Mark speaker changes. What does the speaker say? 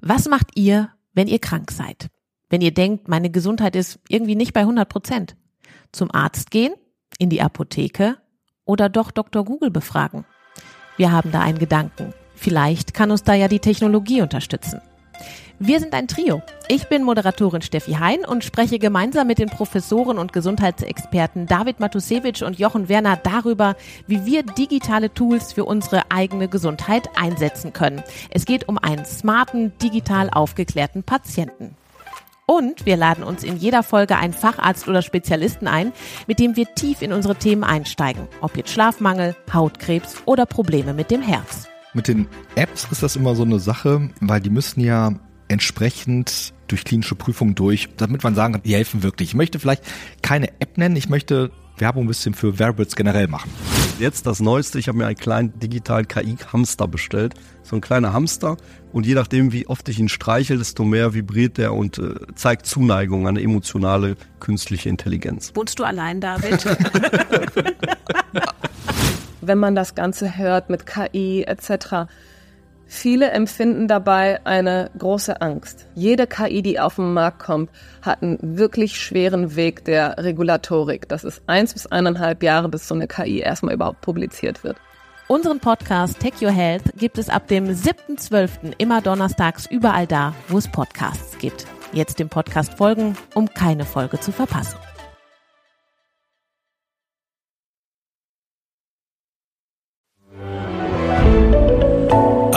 Speaker 1: Was macht ihr, wenn ihr krank seid? Wenn ihr denkt, meine Gesundheit ist irgendwie nicht bei 100 Prozent? Zum Arzt gehen? In die Apotheke? Oder doch Dr. Google befragen? Wir haben da einen Gedanken. Vielleicht kann uns da ja die Technologie unterstützen. Wir sind ein Trio. Ich bin Moderatorin Steffi Hein und spreche gemeinsam mit den Professoren und Gesundheitsexperten David Matusewitsch und Jochen Werner darüber, wie wir digitale Tools für unsere eigene Gesundheit einsetzen können. Es geht um einen smarten, digital aufgeklärten Patienten. Und wir laden uns in jeder Folge einen Facharzt oder Spezialisten ein, mit dem wir tief in unsere Themen einsteigen. Ob jetzt Schlafmangel, Hautkrebs oder Probleme mit dem Herz.
Speaker 2: Mit den Apps ist das immer so eine Sache, weil die müssen ja entsprechend durch klinische Prüfungen durch, damit man sagen kann, die helfen wirklich. Ich möchte vielleicht keine App nennen, ich möchte Werbung ein bisschen für Wearables generell machen.
Speaker 3: Jetzt das Neueste, ich habe mir einen kleinen digitalen KI-Hamster bestellt. So ein kleiner Hamster und je nachdem, wie oft ich ihn streichel, desto mehr vibriert der und äh, zeigt Zuneigung an eine emotionale künstliche Intelligenz.
Speaker 1: Wohnst du allein, David?
Speaker 4: Wenn man das Ganze hört mit KI etc., Viele empfinden dabei eine große Angst. Jede KI, die auf den Markt kommt, hat einen wirklich schweren Weg der Regulatorik. Das ist eins bis eineinhalb Jahre, bis so eine KI erstmal überhaupt publiziert wird.
Speaker 1: Unseren Podcast Tech Your Health gibt es ab dem 7.12. immer donnerstags überall da, wo es Podcasts gibt. Jetzt dem Podcast folgen, um keine Folge zu verpassen.